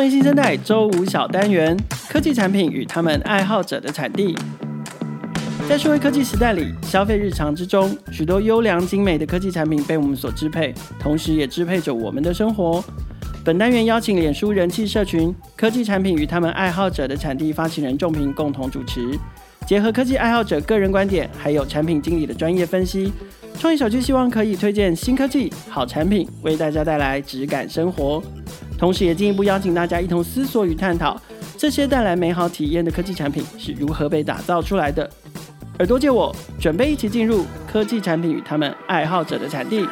创业新生代周五小单元：科技产品与他们爱好者的产地。在数位科技时代里，消费日常之中，许多优良精美的科技产品被我们所支配，同时也支配着我们的生活。本单元邀请脸书人气社群“科技产品与他们爱好者的产地”发起人仲平共同主持，结合科技爱好者个人观点，还有产品经理的专业分析，创业小聚希望可以推荐新科技、好产品，为大家带来质感生活。同时，也进一步邀请大家一同思索与探讨，这些带来美好体验的科技产品是如何被打造出来的。耳朵借我，准备一起进入科技产品与他们爱好者的产地。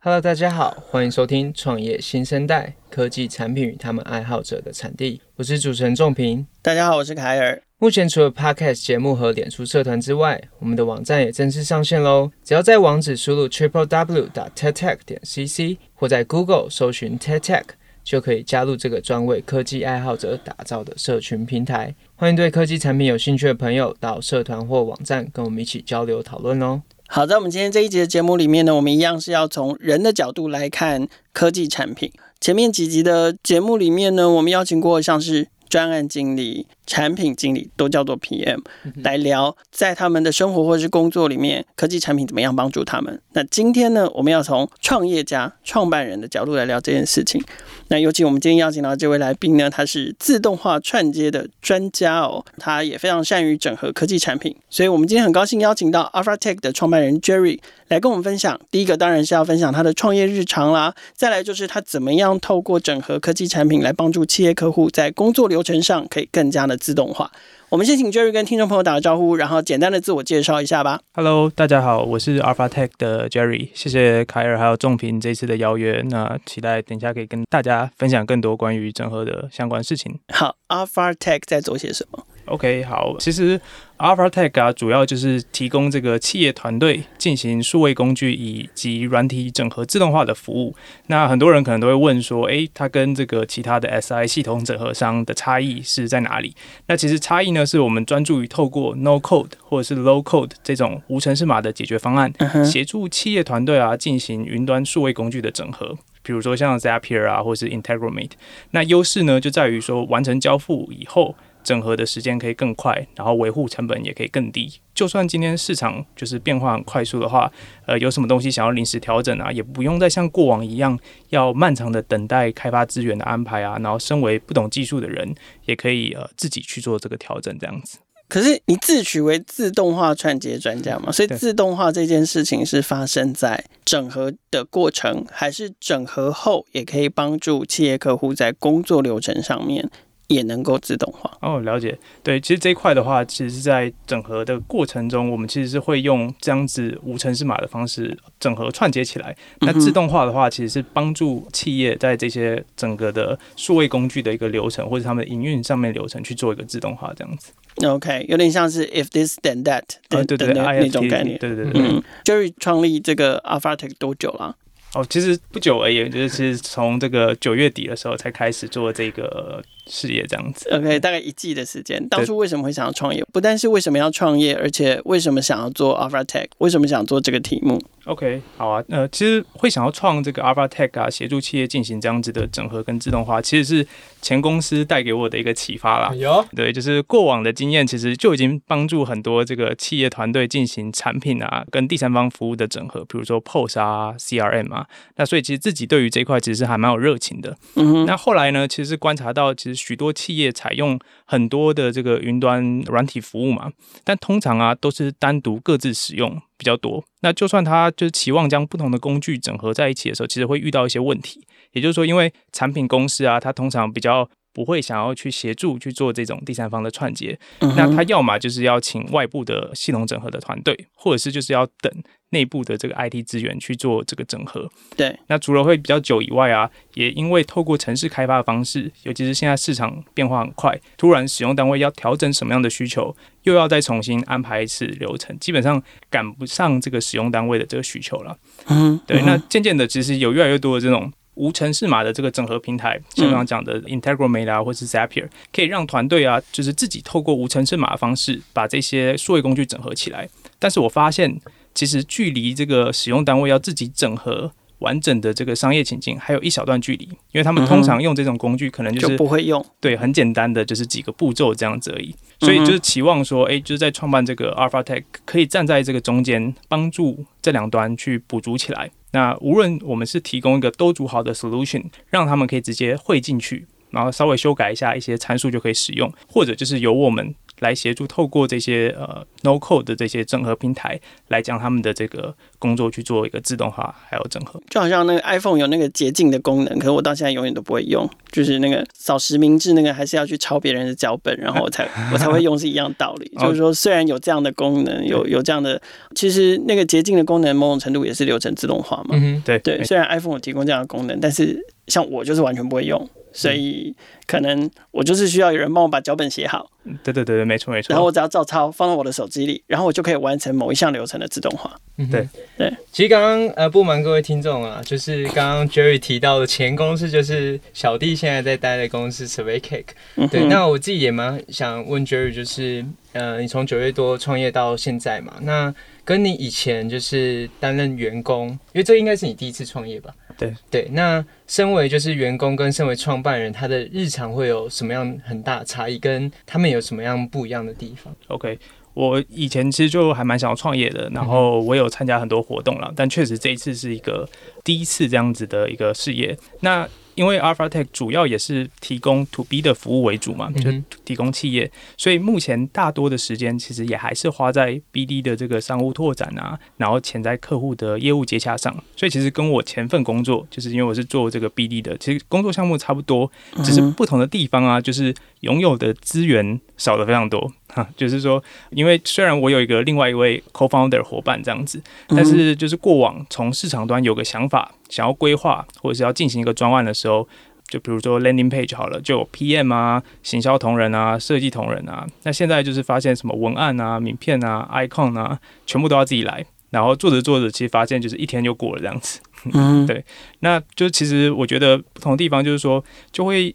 Hello，大家好，欢迎收听创业新生代科技产品与他们爱好者的产地。我是主持人仲平。大家好，我是凯尔。目前除了 Podcast 节目和脸书社团之外，我们的网站也正式上线喽。只要在网址输入 triple w dot ted tech 点 cc，或在 Google 搜寻 ted tech，就可以加入这个专为科技爱好者打造的社群平台。欢迎对科技产品有兴趣的朋友到社团或网站跟我们一起交流讨论哦。好，在我们今天这一集的节目里面呢，我们一样是要从人的角度来看科技产品。前面几集的节目里面呢，我们邀请过像是专案经理。产品经理都叫做 PM 来聊，在他们的生活或是工作里面，科技产品怎么样帮助他们。那今天呢，我们要从创业家、创办人的角度来聊这件事情。那尤其我们今天邀请到这位来宾呢，他是自动化串接的专家哦，他也非常善于整合科技产品。所以我们今天很高兴邀请到 AlphaTech 的创办人 Jerry 来跟我们分享。第一个当然是要分享他的创业日常啦，再来就是他怎么样透过整合科技产品来帮助企业客户在工作流程上可以更加的。自动化，我们先请 Jerry 跟听众朋友打个招呼，然后简单的自我介绍一下吧。Hello，大家好，我是 Alpha Tech 的 Jerry，谢谢凯尔还有仲平这次的邀约，那期待等一下可以跟大家分享更多关于整合的相关事情。好，Alpha Tech 在做些什么？OK，好，其实 Alphatec 啊，主要就是提供这个企业团队进行数位工具以及软体整合自动化的服务。那很多人可能都会问说，诶，它跟这个其他的 SI 系统整合商的差异是在哪里？那其实差异呢，是我们专注于透过 No Code 或者是 Low Code 这种无程式码的解决方案，协助企业团队啊进行云端数位工具的整合，比如说像 Zapier 啊，或是 Integromate，。那优势呢，就在于说完成交付以后。整合的时间可以更快，然后维护成本也可以更低。就算今天市场就是变化很快速的话，呃，有什么东西想要临时调整啊，也不用再像过往一样要漫长的等待开发资源的安排啊。然后，身为不懂技术的人，也可以呃自己去做这个调整，这样子。可是你自诩为自动化串接专家嘛，所以自动化这件事情是发生在整合的过程，还是整合后也可以帮助企业客户在工作流程上面？也能够自动化哦，了解。对，其实这一块的话，其实是在整合的过程中，我们其实是会用这样子无程式码的方式整合串接起来。那自动化的话，其实是帮助企业在这些整个的数位工具的一个流程，或者他们营运上面流程去做一个自动化，这样子。OK，有点像是 if this then that 的、哦、对对对的那那种概念。对对对。嗯，Jerry 创立这个 Alphatec 多久了？哦，其实不久而已，就是其实从这个九月底的时候才开始做这个。事业这样子，OK，大概一季的时间。当初为什么会想要创业？不但是为什么要创业，而且为什么想要做 Alpha Tech？为什么想做这个题目？OK，好啊。呃，其实会想要创这个 Alpha Tech 啊，协助企业进行这样子的整合跟自动化，其实是前公司带给我的一个启发啦。有，对，就是过往的经验，其实就已经帮助很多这个企业团队进行产品啊跟第三方服务的整合，比如说 POS 啊、CRM 啊。那所以其实自己对于这一块其实还蛮有热情的。嗯哼。那后来呢，其实观察到其实。许多企业采用很多的这个云端软体服务嘛，但通常啊都是单独各自使用比较多。那就算他就是期望将不同的工具整合在一起的时候，其实会遇到一些问题。也就是说，因为产品公司啊，它通常比较不会想要去协助去做这种第三方的串接，那他要么就是要请外部的系统整合的团队，或者是就是要等。内部的这个 IT 资源去做这个整合，对。那除了会比较久以外啊，也因为透过城市开发的方式，尤其是现在市场变化很快，突然使用单位要调整什么样的需求，又要再重新安排一次流程，基本上赶不上这个使用单位的这个需求了。嗯，对。那渐渐的，其实有越来越多的这种无程式码的这个整合平台，像刚刚讲的 Integromat 啊，或是 Zapier，可以让团队啊，就是自己透过无程式码的方式，把这些数位工具整合起来。但是我发现。其实距离这个使用单位要自己整合完整的这个商业情境还有一小段距离，因为他们通常用这种工具，可能就是、就不会用，对，很简单的就是几个步骤这样子而已。所以就是期望说，哎，就是在创办这个 AlphaTech 可以站在这个中间，帮助这两端去补足起来。那无论我们是提供一个都组好的 solution，让他们可以直接汇进去，然后稍微修改一下一些参数就可以使用，或者就是由我们。来协助透过这些呃 no code 的这些整合平台，来将他们的这个工作去做一个自动化还有整合。就好像那个 iPhone 有那个捷径的功能，可是我到现在永远都不会用，就是那个扫实名制那个，还是要去抄别人的脚本，然后我才 我才会用，是一样道理。就是说，虽然有这样的功能，有有这样的，其实那个捷径的功能，某种程度也是流程自动化嘛。嗯，对对。虽然 iPhone 有提供这样的功能，但是像我就是完全不会用。所以可能我就是需要有人帮我把脚本写好。对对对对，没错没错。然后我只要照抄放到我的手机里，然后我就可以完成某一项流程的自动化。嗯，对对。其实刚刚呃不瞒各位听众啊，就是刚刚 Jerry 提到的前公司就是小弟现在在待的公司 SurveyCake。对，那我自己也蛮想问 Jerry，就是呃你从九月多创业到现在嘛，那跟你以前就是担任员工，因为这应该是你第一次创业吧？对对，那身为就是员工跟身为创办人，他的日常会有什么样很大的差异？跟他们有什么样不一样的地方？OK，我以前其实就还蛮想要创业的，然后我有参加很多活动了，但确实这一次是一个第一次这样子的一个事业。那因为 AlphaTech 主要也是提供 To B 的服务为主嘛，就提供企业，所以目前大多的时间其实也还是花在 BD 的这个商务拓展啊，然后潜在客户的业务接洽上。所以其实跟我前份工作，就是因为我是做这个 BD 的，其实工作项目差不多，只是不同的地方啊，就是拥有的资源少的非常多。哈，就是说，因为虽然我有一个另外一位 co-founder 伙伴这样子，但是就是过往从市场端有个想法，想要规划或者是要进行一个专案的时候，就比如说 landing page 好了，就有 PM 啊、行销同仁啊、设计同仁啊。那现在就是发现什么文案啊、名片啊、icon 啊，全部都要自己来，然后做着做着，其实发现就是一天就过了这样子。嗯，对，那就其实我觉得不同的地方就是说，就会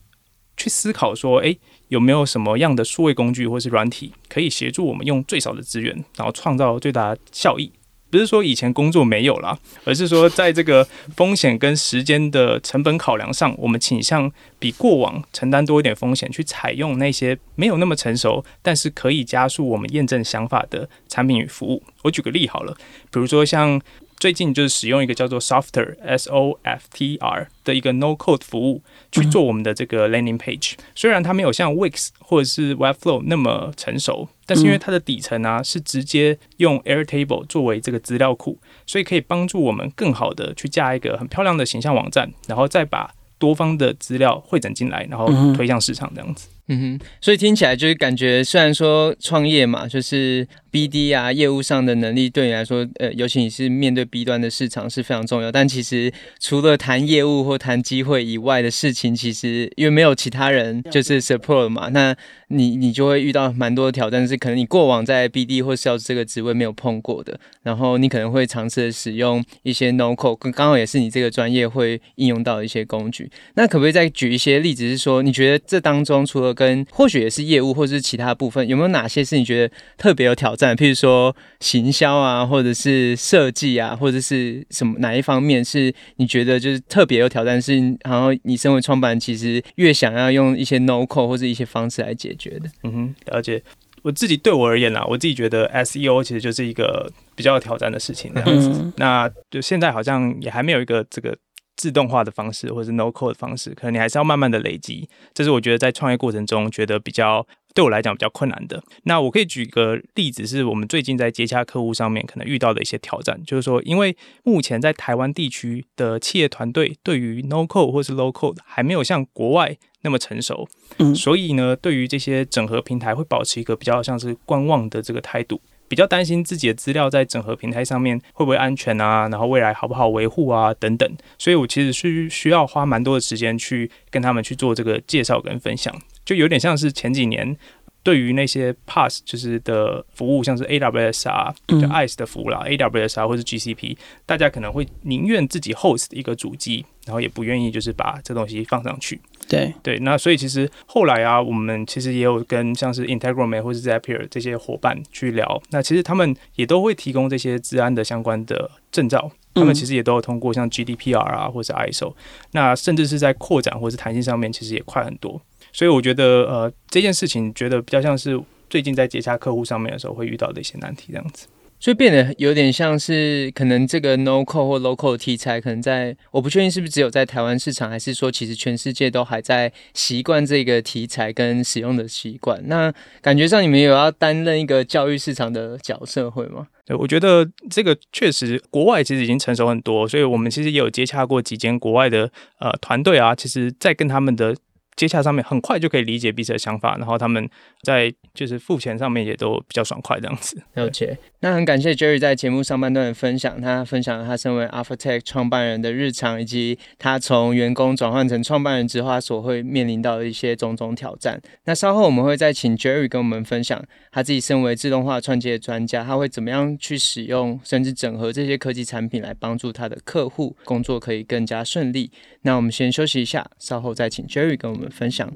去思考说，哎。有没有什么样的数位工具或是软体可以协助我们用最少的资源，然后创造最大效益？不是说以前工作没有啦，而是说在这个风险跟时间的成本考量上，我们倾向比过往承担多一点风险，去采用那些没有那么成熟，但是可以加速我们验证想法的产品与服务。我举个例好了，比如说像。最近就是使用一个叫做 Softr S O F T R 的一个 No Code 服务去做我们的这个 Landing Page。虽然它没有像 Wix 或者是 Webflow 那么成熟，但是因为它的底层啊是直接用 Airtable 作为这个资料库，所以可以帮助我们更好的去架一个很漂亮的形象网站，然后再把多方的资料汇整进来，然后推向市场这样子。嗯哼，所以听起来就是感觉，虽然说创业嘛，就是 BD 啊，业务上的能力对你来说，呃，尤其你是面对 B 端的市场是非常重要。但其实除了谈业务或谈机会以外的事情，其实因为没有其他人就是 support 嘛，那你你就会遇到蛮多的挑战，是可能你过往在 BD 或 Sales 这个职位没有碰过的。然后你可能会尝试使用一些 No Code，刚好也是你这个专业会应用到的一些工具。那可不可以再举一些例子，是说你觉得这当中除了跟或许也是业务，或者是其他部分，有没有哪些是你觉得特别有挑战？譬如说行销啊，或者是设计啊，或者是什么哪一方面是你觉得就是特别有挑战？是然后你身为创办人，其实越想要用一些 no code 或者一些方式来解决的。嗯哼，了解。我自己对我而言啦，我自己觉得 SEO 其实就是一个比较有挑战的事情这样子。嗯、那就现在好像也还没有一个这个。自动化的方式，或者是 no code 的方式，可能你还是要慢慢的累积。这是我觉得在创业过程中觉得比较对我来讲比较困难的。那我可以举个例子，是我们最近在接洽客户上面可能遇到的一些挑战，就是说，因为目前在台湾地区的企业团队对于 no code 或是 low code 还没有像国外那么成熟，嗯，所以呢，对于这些整合平台会保持一个比较像是观望的这个态度。比较担心自己的资料在整合平台上面会不会安全啊，然后未来好不好维护啊等等，所以我其实是需要花蛮多的时间去跟他们去做这个介绍跟分享，就有点像是前几年对于那些 pass 就是的服务，像是 AWS 啊，就 ice 的服务啦，AWS 啊或是 GCP，大家可能会宁愿自己 host 一个主机，然后也不愿意就是把这东西放上去。对。对，那所以其实后来啊，我们其实也有跟像是 Integromat 或是 Zapier 这些伙伴去聊，那其实他们也都会提供这些治安的相关的证照，他们其实也都有通过像 GDPR 啊，或是 ISO，那甚至是在扩展或是弹性上面，其实也快很多。所以我觉得呃这件事情，觉得比较像是最近在接洽客户上面的时候会遇到的一些难题这样子。所以变得有点像是，可能这个 no code 或 low code 的题材，可能在我不确定是不是只有在台湾市场，还是说其实全世界都还在习惯这个题材跟使用的习惯。那感觉上你们有要担任一个教育市场的角色，会吗？对，我觉得这个确实国外其实已经成熟很多，所以我们其实也有接洽过几间国外的呃团队啊，其实在跟他们的。接洽上面很快就可以理解彼此的想法，然后他们在就是付钱上面也都比较爽快这样子。了解。那很感谢 Jerry 在节目上半段的分享，他分享了他身为 Alphatech 创办人的日常，以及他从员工转换成创办人之后他所会面临到的一些种种挑战。那稍后我们会再请 Jerry 跟我们分享他自己身为自动化创业专家，他会怎么样去使用甚至整合这些科技产品来帮助他的客户工作可以更加顺利。那我们先休息一下，稍后再请 Jerry 跟我们分享。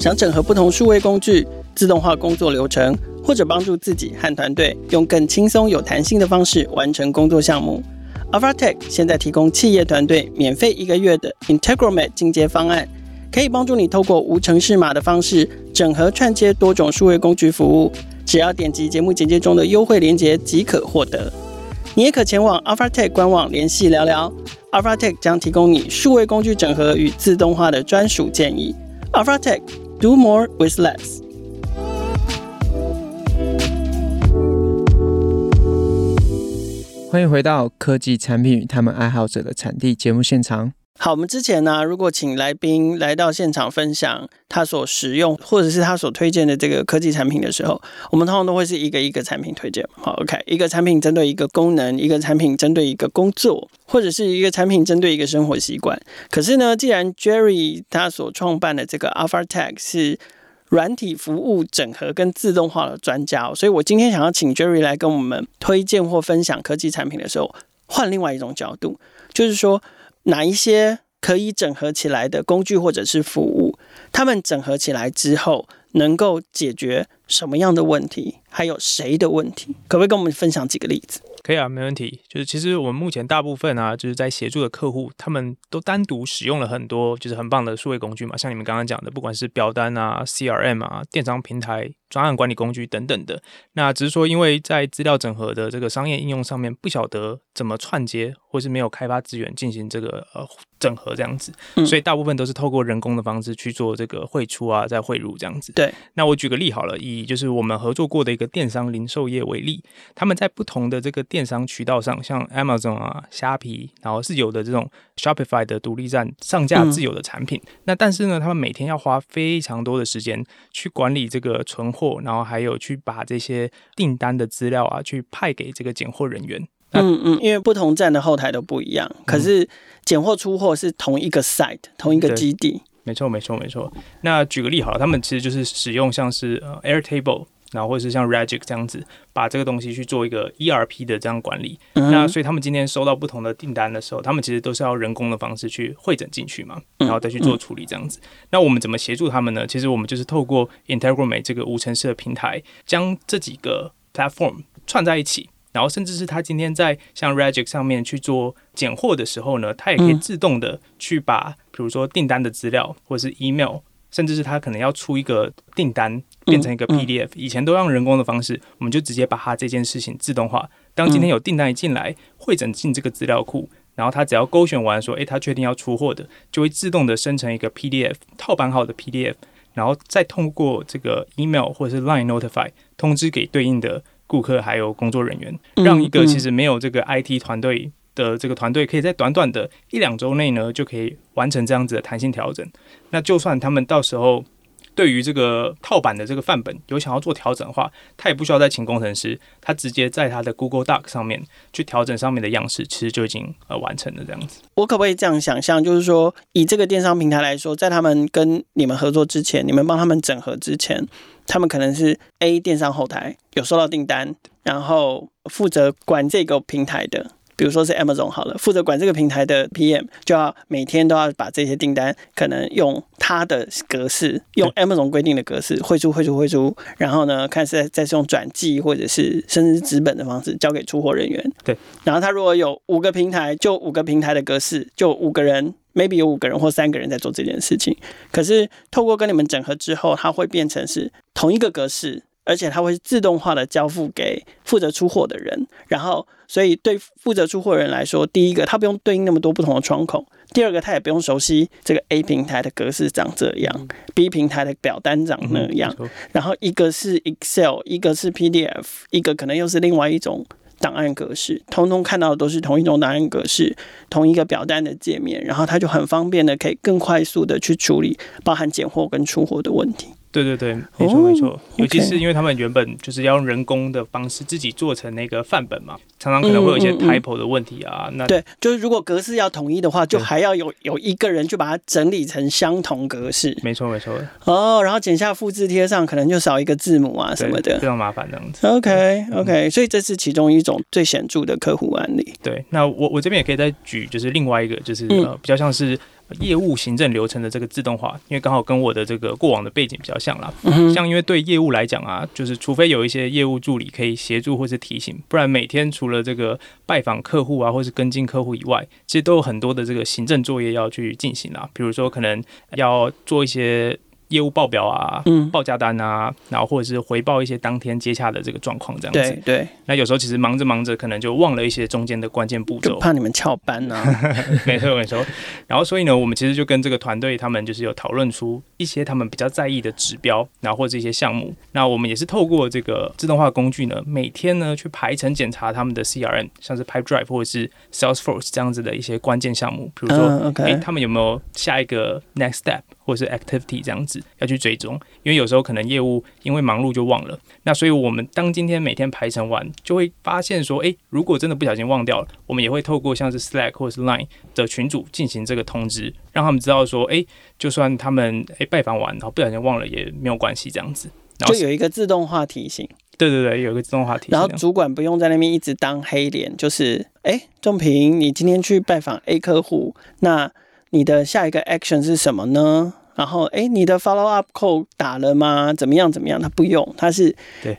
想整合不同数位工具，自动化工作流程，或者帮助自己和团队用更轻松、有弹性的方式完成工作项目，Alphatech 现在提供企业团队免费一个月的 Integromat 进阶方案，可以帮助你透过无程式码的方式整合串接多种数位工具服务。只要点击节目简介中的优惠链接即可获得。你也可前往 Alphatech 官网联系聊聊，Alphatech 将提供你数位工具整合与自动化的专属建议。Alphatech Do More with Less。欢迎回到科技产品与他们爱好者的产地节目现场。好，我们之前呢、如果请来宾来到现场分享他所使用或者是他所推荐的这个科技产品的时候，我们通常都会是一个一个产品推荐。好，OK，一个产品针对一个功能，一个产品针对一个工作，或者是一个产品针对一个生活习惯。可是呢，既然 Jerry 他所创办的这个 Alphatech 是软体服务整合跟自动化的专家，所以我今天想要请 Jerry 来跟我们推荐或分享科技产品的时候，换另外一种角度，就是说。哪一些可以整合起来的工具或者是服务，他们整合起来之后能够解决什么样的问题？还有谁的问题？可不可以跟我们分享几个例子？可以啊，没问题。就是其实我们目前大部分啊，就是在协助的客户，他们都单独使用了很多就是很棒的数位工具嘛，像你们刚刚讲的，不管是表单啊、CRM 啊、电商平台、专案管理工具等等的。那只是说，因为在资料整合的这个商业应用上面，不晓得怎么串接，或是没有开发资源进行这个呃整合这样子，所以大部分都是透过人工的方式去做这个汇出啊，再汇入这样子。对。那我举个例好了，以就是我们合作过的一个电商零售业为例，他们在不同的这个电商渠道上，像 Amazon 啊、虾皮，然后是有的这种 Shopify 的独立站上架自有的产品。嗯、那但是呢，他们每天要花非常多的时间去管理这个存货，然后还有去把这些订单的资料啊，去派给这个拣货人员。嗯嗯，因为不同站的后台都不一样，可是拣货出货是同一个 site，同一个基地。没错，没错，没错。那举个例好了，他们其实就是使用像是呃 Airtable。然后或者是像 Regic 这样子，把这个东西去做一个 ERP 的这样管理。嗯、那所以他们今天收到不同的订单的时候，他们其实都是要人工的方式去汇整进去嘛，然后再去做处理这样子。嗯嗯、那我们怎么协助他们呢？其实我们就是透过 Integromat 这个无程式的平台，将这几个 platform 串在一起，然后甚至是他今天在像 Regic 上面去做拣货的时候呢，他也可以自动的去把，比如说订单的资料或者是 email。甚至是他可能要出一个订单，变成一个 PDF，以前都用人工的方式，我们就直接把它这件事情自动化。当今天有订单一进来，会诊进这个资料库，然后他只要勾选完说，诶，他确定要出货的，就会自动的生成一个 PDF 套版好的 PDF，然后再通过这个 email 或者是 Line Notify 通知给对应的顾客还有工作人员，让一个其实没有这个 IT 团队。的这个团队可以在短短的一两周内呢，就可以完成这样子的弹性调整。那就算他们到时候对于这个套版的这个范本有想要做调整的话，他也不需要再请工程师，他直接在他的 Google Doc 上面去调整上面的样式，其实就已经呃完成了这样子。我可不可以这样想象，就是说以这个电商平台来说，在他们跟你们合作之前，你们帮他们整合之前，他们可能是 A 电商后台有收到订单，然后负责管这个平台的。比如说是 Amazon 好了，负责管这个平台的 PM 就要每天都要把这些订单可能用他的格式，用 Amazon 规定的格式汇出、汇出、汇出，然后呢，看是再是用转寄或者是甚至纸本的方式交给出货人员。对，然后他如果有五个平台，就五个平台的格式，就五个人，maybe 有五个人或三个人在做这件事情。可是透过跟你们整合之后，它会变成是同一个格式。而且它会自动化的交付给负责出货的人，然后所以对负责出货人来说，第一个他不用对应那么多不同的窗口，第二个他也不用熟悉这个 A 平台的格式长这样，B 平台的表单长那样，然后一个是 Excel，一个是 PDF，一个可能又是另外一种档案格式，通通看到的都是同一种档案格式，同一个表单的界面，然后他就很方便的可以更快速的去处理包含拣货跟出货的问题。对对对，没错没错，oh. 尤其是因为他们原本就是要用人工的方式自己做成那个范本嘛，常常可能会有一些 typo 的问题啊。嗯嗯嗯那对，就是如果格式要统一的话，就还要有有一个人去把它整理成相同格式。没错没错。哦，oh, 然后剪下复制贴上，可能就少一个字母啊什么的，非常麻烦这样子。OK OK，嗯，所以这是其中一种最显著的客户案例。对，那我我这边也可以再举，就是另外一个，就是呃比较像是。业务行政流程的这个自动化，因为刚好跟我的这个过往的背景比较像啦。像因为对业务来讲啊，就是除非有一些业务助理可以协助或是提醒，不然每天除了这个拜访客户啊，或是跟进客户以外，其实都有很多的这个行政作业要去进行啦。比如说可能要做一些。业务报表啊，嗯，报价单啊，然后或者是回报一些当天接洽的这个状况，这样子。对对。那有时候其实忙着忙着，可能就忘了一些中间的关键步骤。怕你们翘班呢、啊。没错没错。然后所以呢，我们其实就跟这个团队他们就是有讨论出一些他们比较在意的指标，然后或者一些项目。那我们也是透过这个自动化工具呢，每天呢去排程检查他们的 CRM，像是 Pipedrive 或者是 Salesforce 这样子的一些关键项目，比如说，哎、uh, okay. 欸，他们有没有下一个 next step？或是 activity 这样子要去追踪，因为有时候可能业务因为忙碌就忘了。那所以我们当今天每天排程完，就会发现说，诶，如果真的不小心忘掉了，我们也会透过像是 Slack 或是 Line 的群组进行这个通知，让他们知道说，诶，就算他们诶拜访完然后不小心忘了也没有关系，这样子。然后就有一个自动化提醒。对对对，有一个自动化提醒。然后主管不用在那边一直当黑脸，就是，诶，仲平，你今天去拜访 A 客户，那你的下一个 action 是什么呢？然后，哎，你的 follow up call 打了吗？怎么样？怎么样？他不用，他是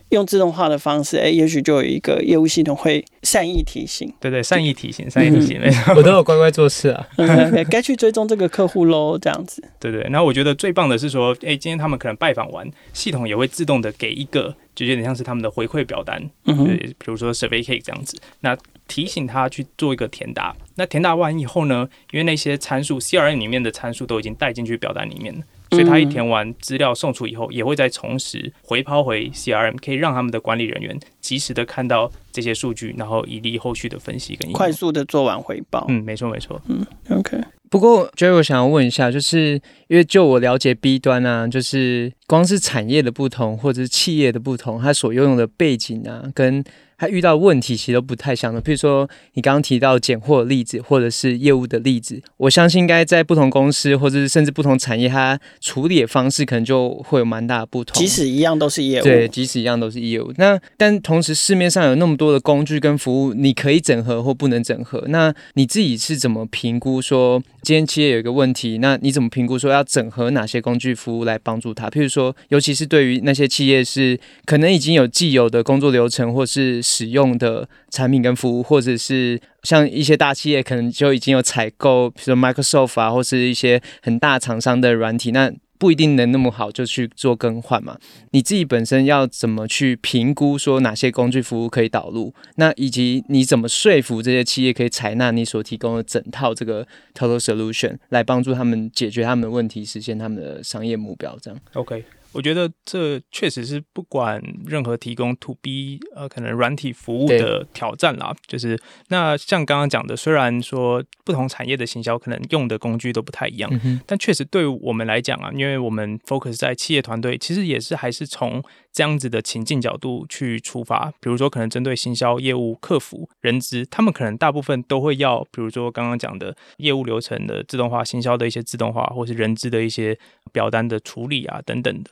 用自动化的方式，哎，也许就有一个业务系统会善意提醒。对对，善意提醒，善意提醒，没错，我都有乖乖做事啊。该去追踪这个客户喽，这样子。对对，然后我觉得最棒的是说，哎，今天他们可能拜访完，系统也会自动的给一个，就有点像是他们的回馈表单，嗯，对，比如说 survey cake 这样子，那提醒他去做一个填答。那填答完以后呢，因为那些参数 CRM 里面的参数都已经带进去表单里面了，所以他一填完资料送出以后，也会再重拾回抛回 CRM，可以让他们的管理人员及时的看到这些数据，然后以利后续的分析跟快速的做完回报。嗯，没错没错。嗯，OK。不过，Jerry，我想要问一下，就是因为就我了解 B 端啊，就是光是产业的不同，或者是企业的不同，它所拥有的背景啊，跟他遇到问题其实都不太像的，譬如说你刚刚提到拣货的例子，或者是业务的例子，我相信应该在不同公司，或者是甚至不同产业，它处理的方式可能就会有蛮大的不同。即使一样都是业务，对，即使一样都是业务。那但同时市面上有那么多的工具跟服务，你可以整合或不能整合。那你自己是怎么评估说，今天企业有一个问题，那你怎么评估说要整合哪些工具服务来帮助他？譬如说，尤其是对于那些企业是可能已经有既有的工作流程，或是使用的产品跟服务，或者是像一些大企业可能就已经有采购，比如说 Microsoft 啊，或是一些很大厂商的软体，那不一定能那么好就去做更换嘛。你自己本身要怎么去评估说哪些工具服务可以导入？那以及你怎么说服这些企业可以采纳你所提供的整套这个 Total Solution 来帮助他们解决他们的问题，实现他们的商业目标？这样 OK。我觉得这确实是不管任何提供 To B 呃可能软体服务的挑战啦。就是那像刚刚讲的，虽然说不同产业的行销可能用的工具都不太一样，嗯、但确实对我们来讲啊，因为我们 focus 在企业团队，其实也是还是从这样子的情境角度去出发。比如说，可能针对行销业务、客服、人资，他们可能大部分都会要，比如说刚刚讲的业务流程的自动化、行销的一些自动化，或是人资的一些表单的处理啊等等的。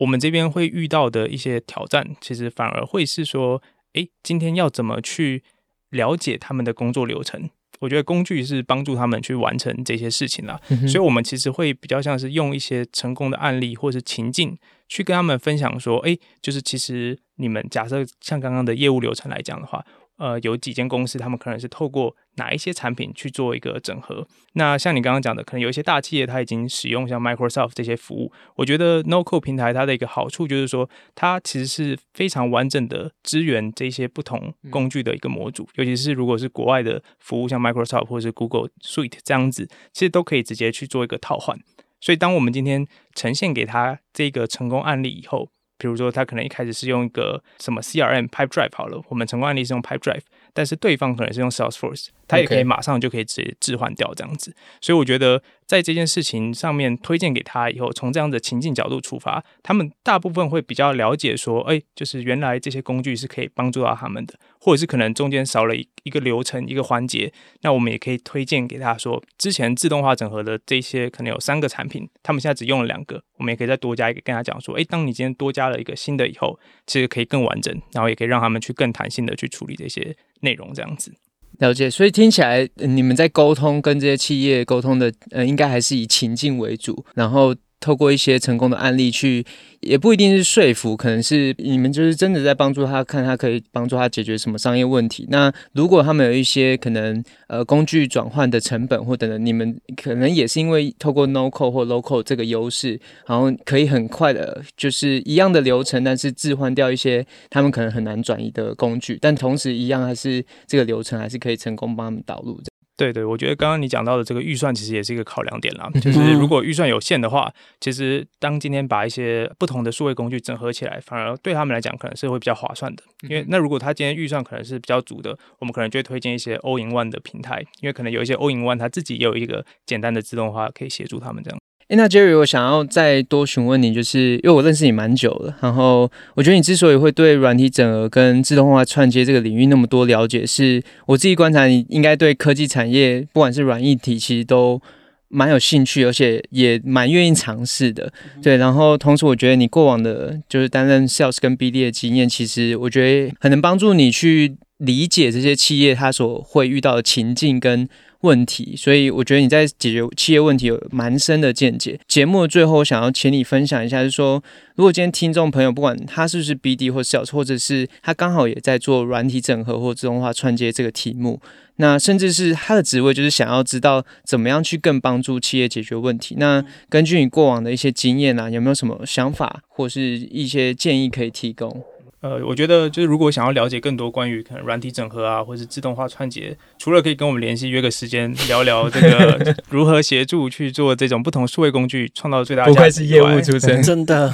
我们这边会遇到的一些挑战，其实反而会是说，诶，今天要怎么去了解他们的工作流程？我觉得工具是帮助他们去完成这些事情啦。嗯、所以我们其实会比较像是用一些成功的案例或是情境，去跟他们分享说，诶，就是其实你们假设像刚刚的业务流程来讲的话。呃，有几间公司，他们可能是透过哪一些产品去做一个整合。那像你刚刚讲的，可能有一些大企业，它已经使用像 Microsoft 这些服务。我觉得 NoCode 平台它的一个好处就是说，它其实是非常完整的支援这些不同工具的一个模组。尤其是如果是国外的服务，像 Microsoft 或者是 Google Suite 这样子，其实都可以直接去做一个套换。所以，当我们今天呈现给他这个成功案例以后，比如说，他可能一开始是用一个什么 CRM Pipedrive 好了，我们成功案例是用 Pipedrive，但是对方可能是用 Salesforce，他也可以马上就可以直接置换掉这样子。所以我觉得在这件事情上面推荐给他以后，从这样的情境角度出发，他们大部分会比较了解说，哎，就是原来这些工具是可以帮助到他们的，或者是可能中间少了一一个流程一个环节，那我们也可以推荐给他说，之前自动化整合的这些可能有三个产品，他们现在只用了两个，我们也可以再多加一个，跟他讲说，哎，当你今天多加了一个新的以后，其实可以更完整，然后也可以让他们去更弹性的去处理这些内容，这样子。了解，所以听起来你们在沟通跟这些企业沟通的，呃，应该还是以情境为主，然后。透过一些成功的案例去，也不一定是说服，可能是你们就是真的在帮助他，看他可以帮助他解决什么商业问题。那如果他们有一些可能呃工具转换的成本或等等，你们可能也是因为透过 no code 或 Local 这个优势，然后可以很快的，就是一样的流程，但是置换掉一些他们可能很难转移的工具，但同时一样还是这个流程还是可以成功帮他们导入。对对，我觉得刚刚你讲到的这个预算其实也是一个考量点啦。就是如果预算有限的话，其实当今天把一些不同的数位工具整合起来，反而对他们来讲可能是会比较划算的。因为那如果他今天预算可能是比较足的，我们可能就会推荐一些 All in One 的平台，因为可能有一些 All in One 它自己也有一个简单的自动化可以协助他们这样。诶，那 Jerry，我想要再多询问你，就是因为我认识你蛮久了，然后我觉得你之所以会对软体整合跟自动化串接这个领域那么多了解，是我自己观察，你应该对科技产业不管是软硬体，其实都蛮有兴趣，而且也蛮愿意尝试的。对，然后同时我觉得你过往的就是担任 Sales 跟 BD 的经验，其实我觉得很能帮助你去理解这些企业它所会遇到的情境跟。问题，所以我觉得你在解决企业问题有蛮深的见解。节目的最后，想要请你分享一下，就是说，如果今天听众朋友不管他是不是 BD 或 Sales，或者是他刚好也在做软体整合或自动化串接这个题目，那甚至是他的职位就是想要知道怎么样去更帮助企业解决问题。那根据你过往的一些经验啊，有没有什么想法或是一些建议可以提供？呃，我觉得就是如果想要了解更多关于可能软体整合啊，或是自动化串接，除了可以跟我们联系约个时间聊聊这个 如何协助去做这种不同数位工具创造最大价值，不愧是业务出身，真的，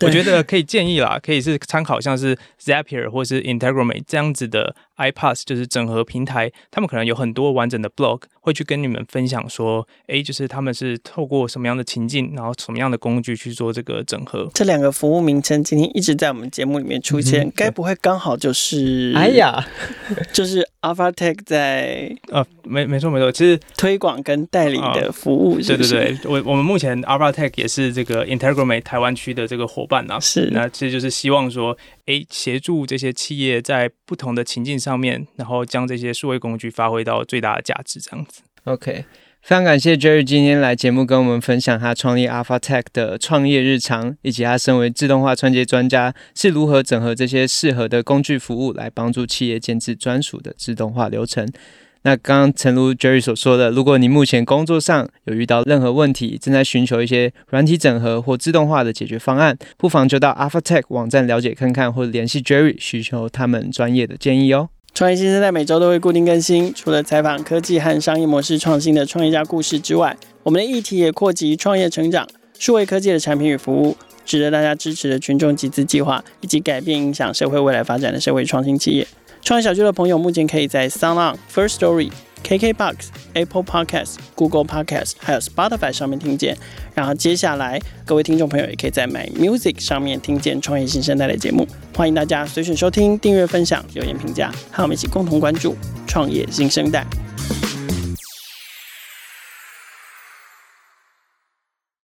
我觉得可以建议啦，可以是参考像是 Zapier 或是 Integromat 这样子的。iPaaS 就是整合平台，他们可能有很多完整的 blog，会去跟你们分享说，哎，就是他们是透过什么样的情境，然后什么样的工具去做这个整合。这两个服务名称今天一直在我们节目里面出现，嗯、该不会刚好就是？哎呀，就是 AlphaTech 在呃，没没错没错，其实推广跟代理的服务对对对，我我们目前 AlphaTech 也是这个 Integromat 台湾区的这个伙伴啊，是，那其实就是希望说。诶，协助这些企业在不同的情境上面，然后将这些数位工具发挥到最大的价值，这样子。OK，非常感谢 Jerry 今天来节目跟我们分享他创立 AlphaTech 的创业日常，以及他身为自动化穿接专家是如何整合这些适合的工具服务来帮助企业建制专属的自动化流程。那刚刚诚如 Jerry 所说的，如果你目前工作上有遇到任何问题，正在寻求一些软体整合或自动化的解决方案，不妨就到 AlphaTech 网站了解看看，或者联系 Jerry 寻求他们专业的建议哦。创业新生代每周都会固定更新，除了采访科技和商业模式创新的创业家故事之外，我们的议题也扩及创业成长、数位科技的产品与服务。值得大家支持的群众集资计划，以及改变影响社会未来发展的社会创新企业。创业小聚的朋友，目前可以在 SoundOn、First Story、KKBox、Apple Podcast、Google Podcast 还有 Spotify 上面听见。然后接下来，各位听众朋友也可以在 My Music 上面听见创业新生代的节目。欢迎大家随选收听、订阅、分享、留言、评价，和我们一起共同关注创业新生代。